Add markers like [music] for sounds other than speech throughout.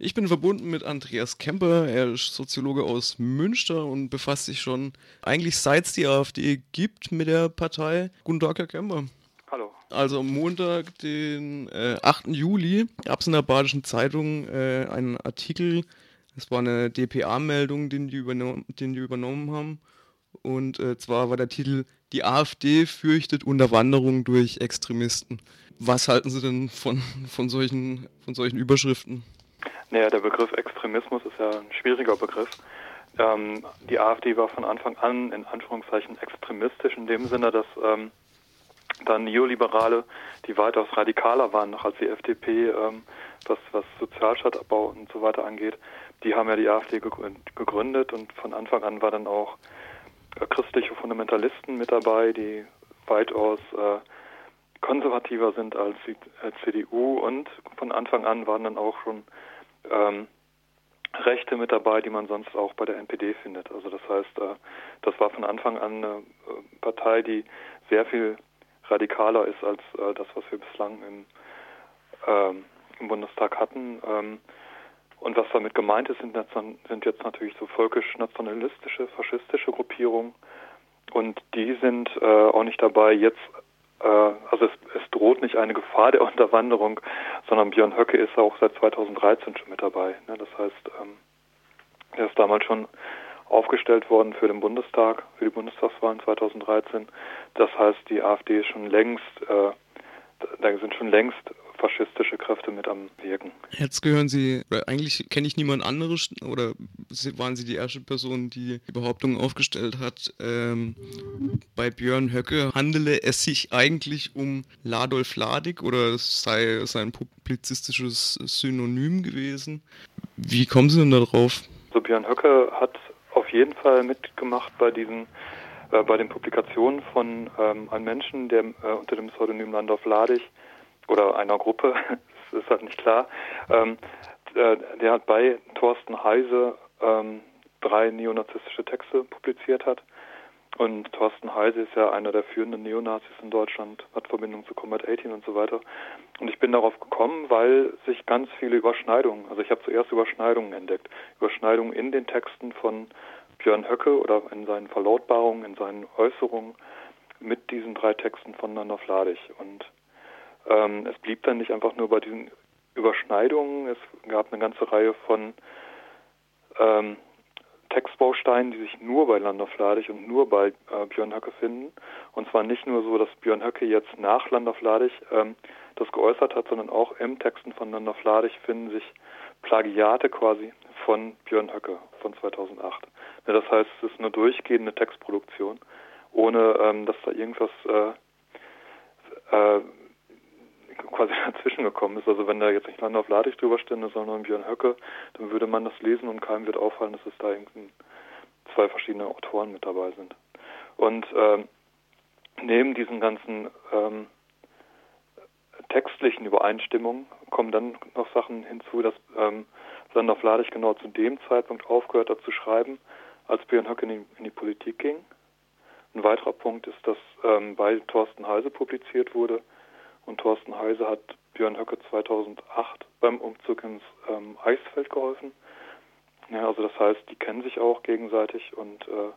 Ich bin verbunden mit Andreas Kemper. Er ist Soziologe aus Münster und befasst sich schon eigentlich seit es die AfD gibt mit der Partei. Guten Tag, Herr Kemper. Hallo. Also am Montag, den äh, 8. Juli, gab es in der Badischen Zeitung äh, einen Artikel. Es war eine DPA-Meldung, den, die den die übernommen haben. Und äh, zwar war der Titel Die AfD fürchtet Unterwanderung durch Extremisten. Was halten Sie denn von, von, solchen, von solchen Überschriften? Naja, der Begriff Extremismus ist ja ein schwieriger Begriff. Ähm, die AfD war von Anfang an in Anführungszeichen extremistisch in dem Sinne, dass ähm, dann Neoliberale, die weitaus radikaler waren noch als die FDP, ähm, was, was Sozialstaatabbau und so weiter angeht, die haben ja die AfD gegründet und von Anfang an war dann auch äh, christliche Fundamentalisten mit dabei, die weitaus äh, konservativer sind als die CDU und von Anfang an waren dann auch schon ähm, Rechte mit dabei, die man sonst auch bei der NPD findet. Also das heißt, äh, das war von Anfang an eine äh, Partei, die sehr viel radikaler ist als äh, das, was wir bislang im, ähm, im Bundestag hatten. Ähm, und was damit gemeint ist, sind jetzt, sind jetzt natürlich so völkisch-nationalistische, faschistische Gruppierungen. Und die sind äh, auch nicht dabei, jetzt also es, es, droht nicht eine Gefahr der Unterwanderung, sondern Björn Höcke ist auch seit 2013 schon mit dabei. Ne? Das heißt, ähm, er ist damals schon aufgestellt worden für den Bundestag, für die Bundestagswahlen 2013. Das heißt, die AfD ist schon längst, äh, da sind schon längst faschistische Kräfte mit am Wirken. Jetzt gehören Sie, eigentlich kenne ich niemand anderes oder waren Sie die erste Person, die die Behauptung aufgestellt hat, ähm, bei Björn Höcke handele es sich eigentlich um Ladolf Ladig oder es sei sein publizistisches Synonym gewesen. Wie kommen Sie denn darauf? Also Björn Höcke hat auf jeden Fall mitgemacht bei diesen äh, bei den Publikationen von ähm, einem Menschen, der äh, unter dem Pseudonym Landolf Ladig oder einer Gruppe, [laughs] das ist halt nicht klar, ähm, äh, der hat bei Thorsten Heise ähm, drei neonazistische Texte publiziert hat. Und Thorsten Heise ist ja einer der führenden Neonazis in Deutschland, hat Verbindung zu Combat 18 und so weiter. Und ich bin darauf gekommen, weil sich ganz viele Überschneidungen, also ich habe zuerst Überschneidungen entdeckt. Überschneidungen in den Texten von Björn Höcke oder in seinen Verlautbarungen, in seinen Äußerungen mit diesen drei Texten von Nana Fladig. Und ähm, es blieb dann nicht einfach nur bei diesen Überschneidungen, es gab eine ganze Reihe von ähm, Textbausteinen, die sich nur bei Landorf Ladig und nur bei äh, Björn Höcke finden. Und zwar nicht nur so, dass Björn Höcke jetzt nach Landorf Ladig ähm, das geäußert hat, sondern auch im Texten von Landorf Ladig finden sich Plagiate quasi von Björn Höcke von 2008. Ja, das heißt, es ist eine durchgehende Textproduktion, ohne ähm, dass da irgendwas äh, äh, quasi [laughs] dazwischen gekommen ist. Also wenn da jetzt nicht Landorf Ladig drüber stände, sondern Björn Höcke, dann würde man das lesen und keinem wird auffallen, dass es da irgendwie zwei verschiedene Autoren mit dabei sind. Und ähm, neben diesen ganzen ähm, textlichen Übereinstimmungen kommen dann noch Sachen hinzu, dass ähm, Landorf Ladig genau zu dem Zeitpunkt aufgehört hat zu schreiben, als Björn Höcke in die, in die Politik ging. Ein weiterer Punkt ist, dass ähm, bei Thorsten Heise publiziert wurde, und Thorsten Heise hat Björn Höcke 2008 beim Umzug ins ähm, Eisfeld geholfen. Ja, also das heißt, die kennen sich auch gegenseitig und äh,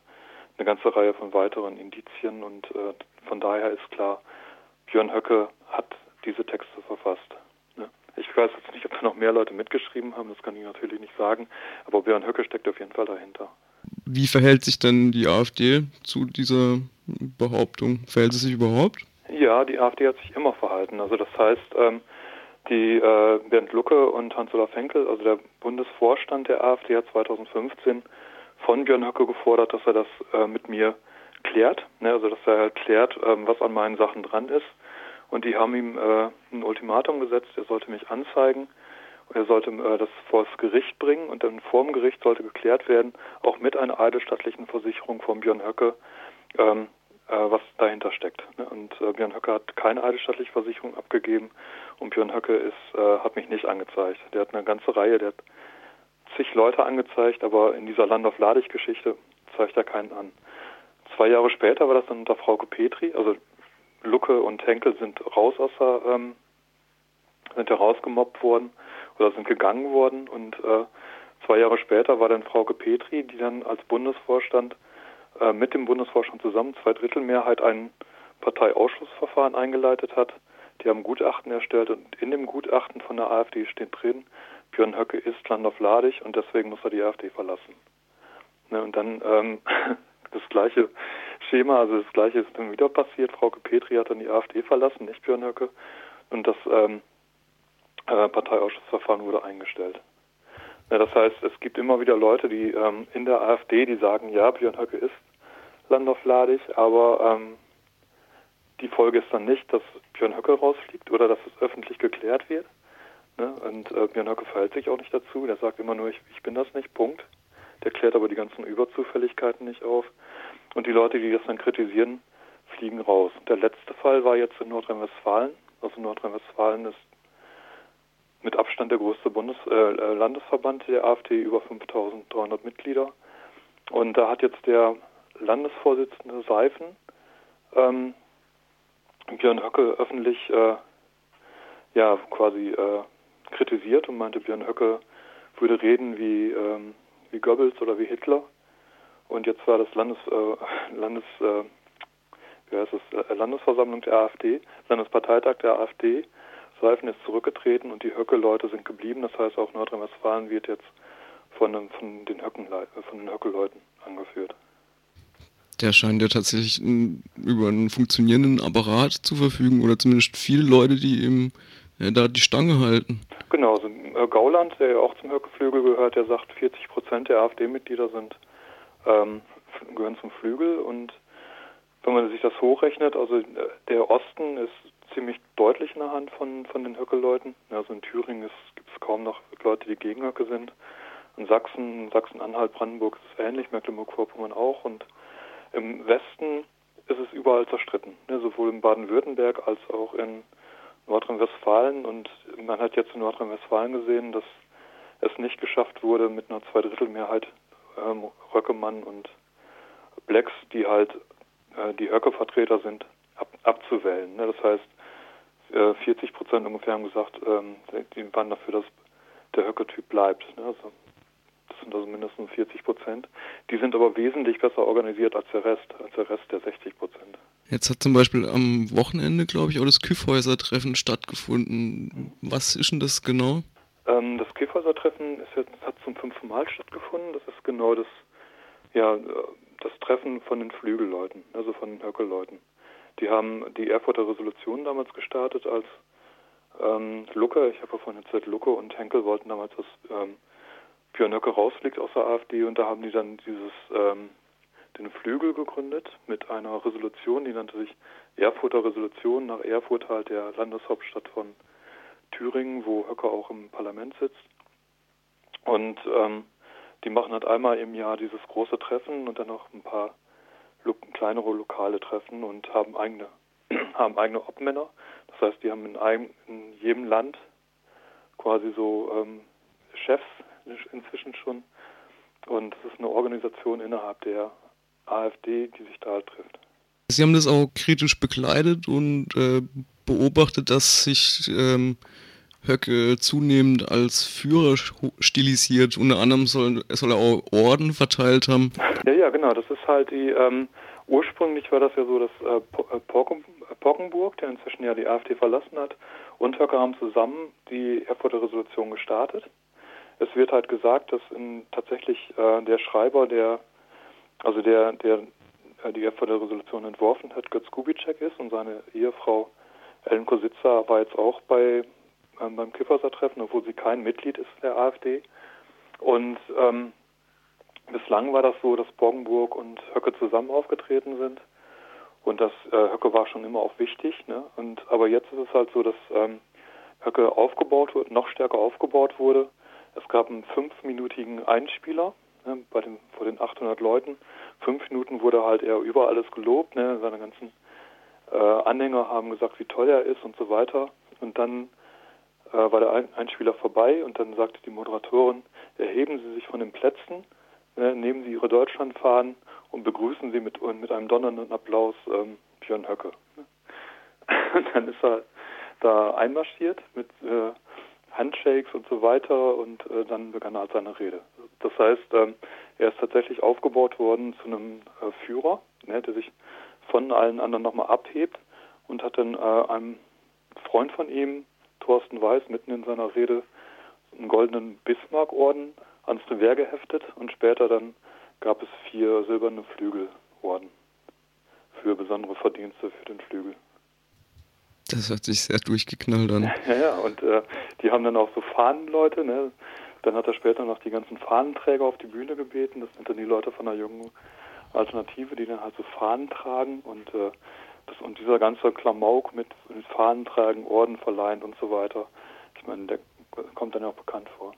eine ganze Reihe von weiteren Indizien und äh, von daher ist klar, Björn Höcke hat diese Texte verfasst. Ja. Ich weiß jetzt nicht, ob da noch mehr Leute mitgeschrieben haben, das kann ich natürlich nicht sagen, aber Björn Höcke steckt auf jeden Fall dahinter. Wie verhält sich denn die AfD zu dieser Behauptung? Verhält sie sich überhaupt? Ja, die AfD hat sich immer verhalten. Also das heißt, ähm, die äh, Bernd Lucke und Hans-Olaf Henkel, also der Bundesvorstand der AfD, hat 2015 von Björn Höcke gefordert, dass er das äh, mit mir klärt, ne? also dass er halt klärt, ähm, was an meinen Sachen dran ist. Und die haben ihm äh, ein Ultimatum gesetzt, er sollte mich anzeigen, er sollte äh, das vor das Gericht bringen und dann vor dem Gericht sollte geklärt werden, auch mit einer eidesstattlichen Versicherung von Björn Höcke, ähm, äh, was dahinter steckt. Ne? Und äh, Björn Höcke hat keine eidesstattliche Versicherung abgegeben und Björn Höcke ist, äh, hat mich nicht angezeigt. Der hat eine ganze Reihe, der hat zig Leute angezeigt, aber in dieser Land-auf-Ladig-Geschichte zeigt er keinen an. Zwei Jahre später war das dann unter Frauke Petri, also Lucke und Henkel sind raus aus der, ähm, sind ja rausgemobbt worden oder sind gegangen worden und äh, zwei Jahre später war dann Frau Petri, die dann als Bundesvorstand äh, mit dem Bundesvorstand zusammen zwei Drittel Mehrheit ein Parteiausschussverfahren eingeleitet hat. Die haben Gutachten erstellt und in dem Gutachten von der AfD steht drin, Björn Höcke ist Landorf Ladig und deswegen muss er die AfD verlassen. Ne, und dann ähm, [laughs] das gleiche Schema, also das gleiche ist dann wieder passiert. Frau Petri hat dann die AfD verlassen, nicht Björn Höcke. Und das ähm, äh, Parteiausschussverfahren wurde eingestellt. Ja, das heißt, es gibt immer wieder Leute, die ähm, in der AfD, die sagen, ja, Björn Höcke ist Landorf-Ladig, aber ähm, die Folge ist dann nicht, dass Björn Höcke rausfliegt oder dass es öffentlich geklärt wird. Ne? Und äh, Björn Höcke verhält sich auch nicht dazu. Der sagt immer nur, ich, ich bin das nicht, Punkt. Der klärt aber die ganzen Überzufälligkeiten nicht auf. Und die Leute, die das dann kritisieren, fliegen raus. Der letzte Fall war jetzt in Nordrhein-Westfalen. Also Nordrhein-Westfalen ist mit Abstand der größte Bundes äh, äh Landesverband der AfD, über 5300 Mitglieder. Und da hat jetzt der Landesvorsitzende Seifen ähm, Björn Höcke öffentlich äh, ja quasi äh, kritisiert und meinte, Björn Höcke würde reden wie, ähm, wie Goebbels oder wie Hitler. Und jetzt war das Landes, äh, Landes äh, wie heißt es, äh, Landesversammlung der AfD, Landesparteitag der AfD. Seifen ist zurückgetreten und die Höcke-Leute sind geblieben. Das heißt, auch Nordrhein-Westfalen wird jetzt von, von den Höcke-Leuten angeführt. Der scheint ja tatsächlich über einen funktionierenden Apparat zu verfügen oder zumindest viele Leute, die ihm ja, da die Stange halten. Genau, also, Gauland, der ja auch zum Höckeflügel gehört, der sagt, 40 Prozent der AfD-Mitglieder sind ähm, gehören zum Flügel und wenn man sich das hochrechnet, also äh, der Osten ist ziemlich deutlich in der Hand von, von den Höcke-Leuten. Also in Thüringen gibt es kaum noch Leute, die gegen Höcke sind. In Sachsen, Sachsen-Anhalt, Brandenburg ist es ähnlich, Mecklenburg-Vorpommern auch. Und im Westen ist es überall zerstritten, ne, sowohl in Baden-Württemberg als auch in Nordrhein-Westfalen. Und man hat jetzt in Nordrhein-Westfalen gesehen, dass es nicht geschafft wurde, mit einer Zweidrittelmehrheit ähm, Röckemann und Blacks, die halt äh, die Höcke-Vertreter sind, ab, abzuwählen. Ne? Das heißt, äh, 40 Prozent ungefähr haben gesagt, ähm, die waren dafür, dass der Höcke-Typ bleibt. Ne? Also, sind also mindestens 40 Prozent. Die sind aber wesentlich besser organisiert als der Rest, als der Rest der 60 Prozent. Jetzt hat zum Beispiel am Wochenende, glaube ich, auch das Küffhäuser-Treffen stattgefunden. Was ist denn das genau? Ähm, das Küffhäuser-Treffen hat zum fünften Mal stattgefunden. Das ist genau das, ja, das Treffen von den Flügelleuten, also von den Höckelleuten. Die haben die Erfurter Resolution damals gestartet, als ähm, Lucke, ich habe ja vorhin erzählt, Lucke und Henkel wollten damals, dass ähm, Björn Höcke rausfliegt aus der AfD und da haben die dann dieses ähm, den Flügel gegründet mit einer Resolution, die nannte sich Erfurter Resolution, nach Erfurt halt der Landeshauptstadt von Thüringen, wo Höcke auch im Parlament sitzt. Und ähm, die machen halt einmal im Jahr dieses große Treffen und dann noch ein paar lo kleinere lokale Treffen und haben eigene, [clears throat] haben eigene Obmänner. Das heißt, die haben in, einem, in jedem Land quasi so ähm, Chefs inzwischen schon. Und es ist eine Organisation innerhalb der AfD, die sich da halt trifft. Sie haben das auch kritisch begleitet und äh, beobachtet, dass sich ähm, Höcke zunehmend als Führer stilisiert. Unter anderem soll, soll er auch Orden verteilt haben. Ja, ja, genau. Das ist halt die, ähm, ursprünglich war das ja so, dass äh, äh Pockenburg, der inzwischen ja die AfD verlassen hat, und Höcke haben zusammen die Erfurter Resolution gestartet. Es wird halt gesagt, dass in, tatsächlich äh, der Schreiber, der, also der, der äh, die Erfurter Resolution entworfen hat, Götz Kubitschek ist und seine Ehefrau Ellen Kositzer war jetzt auch bei ähm, beim Kifferser-Treffen, obwohl sie kein Mitglied ist der AfD. Und ähm, bislang war das so, dass Borgenburg und Höcke zusammen aufgetreten sind. Und das äh, Höcke war schon immer auch wichtig. Ne? Und aber jetzt ist es halt so, dass ähm, Höcke aufgebaut wird, noch stärker aufgebaut wurde. Es gab einen fünfminütigen Einspieler ne, bei den, vor den 800 Leuten. Fünf Minuten wurde halt er über alles gelobt. Ne? Seine ganzen äh, Anhänger haben gesagt, wie toll er ist und so weiter. Und dann äh, war der Einspieler vorbei und dann sagte die Moderatorin, erheben Sie sich von den Plätzen, äh, nehmen Sie Ihre Deutschlandfahnen und begrüßen Sie mit, mit einem donnernden Applaus ähm, Björn Höcke. [laughs] Und dann ist er da einmarschiert mit äh, Handshakes und so weiter und äh, dann begann er seine Rede. Das heißt, ähm, er ist tatsächlich aufgebaut worden zu einem äh, Führer, ne, der sich von allen anderen nochmal abhebt und hat dann äh, einem Freund von ihm, Thorsten Weiß, mitten in seiner Rede einen goldenen Bismarck-Orden ans Revers geheftet und später dann gab es vier silberne Flügelorden für besondere Verdienste für den Flügel. Das hat sich sehr durchgeknallt an. [laughs] Ja, ja, und äh, die haben dann auch so Fahnenleute, ne? Dann hat er später noch die ganzen Fahnenträger auf die Bühne gebeten. Das sind dann die Leute von der jungen Alternative, die dann halt so Fahnen tragen und äh, das, und dieser ganze Klamauk mit, mit Fahnen tragen, Orden verleihen und so weiter. Ich meine, der kommt dann ja auch bekannt vor.